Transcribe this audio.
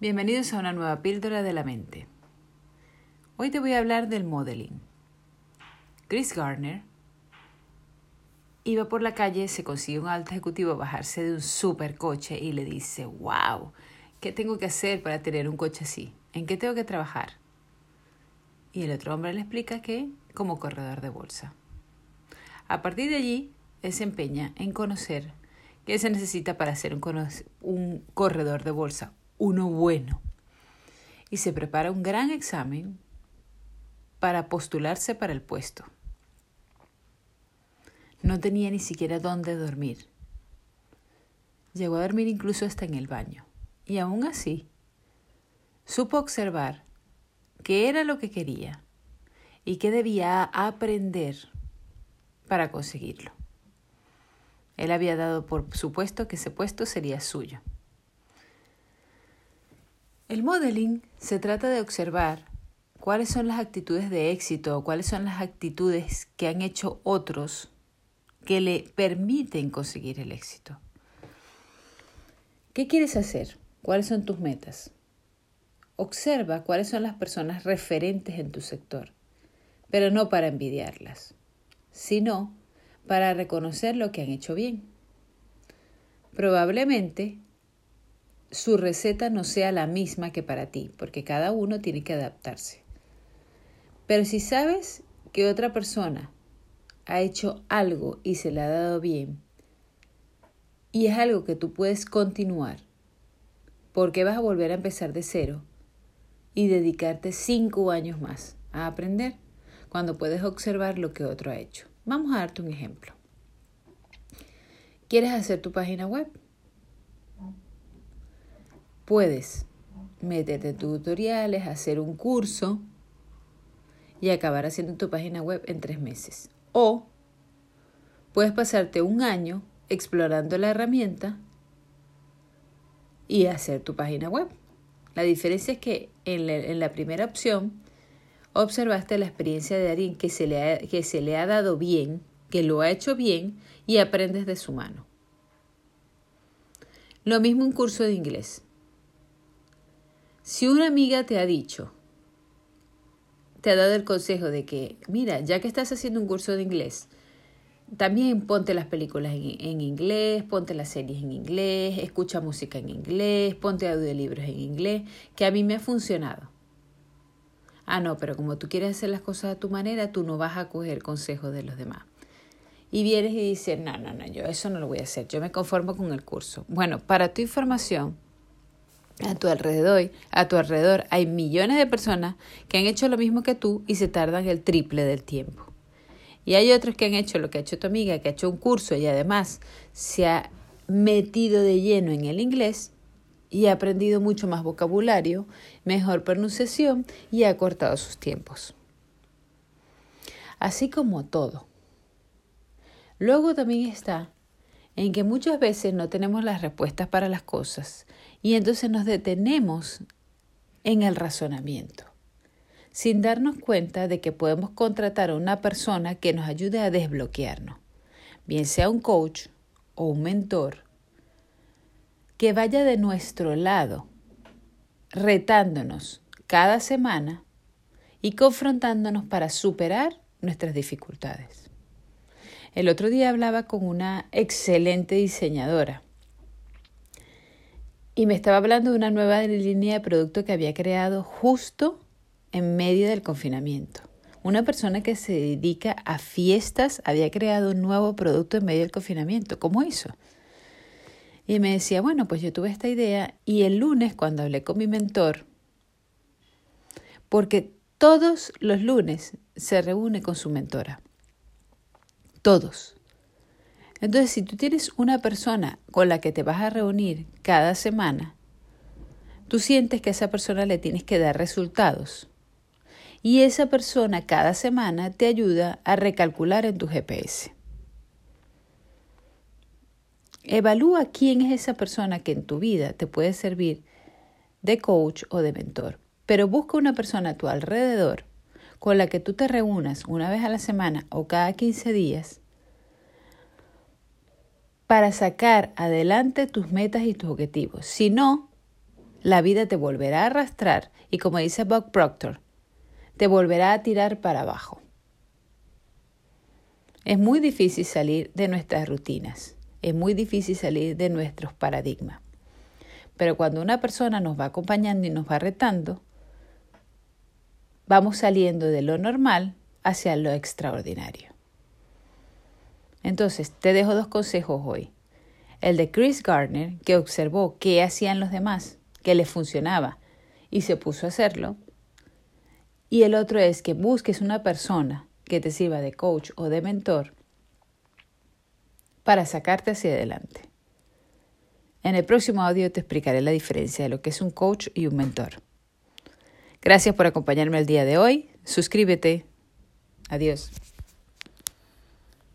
Bienvenidos a una nueva píldora de la mente. Hoy te voy a hablar del modeling. Chris Garner iba por la calle, se consigue un alto ejecutivo bajarse de un supercoche y le dice, wow, ¿qué tengo que hacer para tener un coche así? ¿En qué tengo que trabajar? Y el otro hombre le explica que como corredor de bolsa. A partir de allí, él se empeña en conocer qué se necesita para ser un, un corredor de bolsa uno bueno. Y se prepara un gran examen para postularse para el puesto. No tenía ni siquiera dónde dormir. Llegó a dormir incluso hasta en el baño. Y aún así, supo observar qué era lo que quería y qué debía aprender para conseguirlo. Él había dado por supuesto que ese puesto sería suyo. El modeling se trata de observar cuáles son las actitudes de éxito o cuáles son las actitudes que han hecho otros que le permiten conseguir el éxito. ¿Qué quieres hacer? ¿Cuáles son tus metas? Observa cuáles son las personas referentes en tu sector, pero no para envidiarlas, sino para reconocer lo que han hecho bien. Probablemente su receta no sea la misma que para ti, porque cada uno tiene que adaptarse. Pero si sabes que otra persona ha hecho algo y se le ha dado bien, y es algo que tú puedes continuar, porque vas a volver a empezar de cero y dedicarte cinco años más a aprender cuando puedes observar lo que otro ha hecho. Vamos a darte un ejemplo. ¿Quieres hacer tu página web? Puedes meterte tutoriales, hacer un curso y acabar haciendo tu página web en tres meses. O puedes pasarte un año explorando la herramienta y hacer tu página web. La diferencia es que en la, primera opción observaste la experiencia de alguien que se, le que se le ha dado bien, que lo ha hecho bien y aprendes de su mano. Lo mismo un curso de inglés. Si una amiga te ha dicho, te ha dado el consejo de que, mira, ya que estás haciendo un curso de inglés, también ponte las películas en, inglés, ponte las series en inglés, escucha música en inglés, ponte audiolibros en inglés, que a mí me ha funcionado. Ah, no, pero como tú quieres hacer las cosas a tu manera, tú no vas a coger consejos de los demás. Y vienes y dices, no, no, no, yo eso no lo voy a hacer, yo me conformo con el curso. Bueno, para tu información, a tu alrededor, a tu alrededor hay millones de personas que han hecho lo mismo que tú y se tardan el triple del tiempo. Y hay otros que han hecho lo que ha hecho tu amiga, que ha hecho un curso y además se ha metido de lleno en el inglés y ha aprendido mucho más vocabulario, mejor pronunciación y ha cortado sus tiempos. Así como todo. Luego también está en que muchas veces no tenemos las respuestas para las cosas y entonces nos detenemos en el razonamiento, sin darnos cuenta de que podemos contratar a una persona que nos ayude a desbloquearnos, bien sea un coach o un mentor, que vaya de nuestro lado, retándonos cada semana y confrontándonos para superar nuestras dificultades. El otro día hablaba con una excelente diseñadora y me estaba hablando de una nueva línea de producto que había creado justo en medio del confinamiento. Una persona que se dedica a fiestas había creado un nuevo producto en medio del confinamiento. ¿Cómo hizo? Y me decía, bueno, pues yo tuve esta idea y el lunes cuando hablé con mi mentor, porque todos los lunes se reúne con su mentora todos. Entonces, si tú tienes una persona con la que te vas a reunir cada semana, tú sientes que a esa persona le tienes que dar resultados. Y esa persona cada semana te ayuda a recalcular en tu GPS. Evalúa quién es esa persona que en tu vida te puede servir de coach o de mentor. Pero busca una persona a tu alrededor con la que tú te reúnas una vez a la semana o cada 15 días para sacar adelante tus metas y tus objetivos. Si no, la vida te volverá a arrastrar y como dice Bob Proctor, te volverá a tirar para abajo. Es muy difícil salir de nuestras rutinas, es muy difícil salir de nuestros paradigmas. Pero cuando una persona nos va acompañando y nos va retando, vamos saliendo de lo normal hacia lo extraordinario. Entonces, te dejo dos consejos hoy. El de Chris Gardner, que observó qué hacían los demás, que les funcionaba, y se puso a hacerlo. Y el otro es que busques una persona que te sirva de coach o de mentor para sacarte hacia adelante. En el próximo audio te explicaré la diferencia de lo que es un coach y un mentor. Gracias por acompañarme el día de hoy. Suscríbete. Adiós.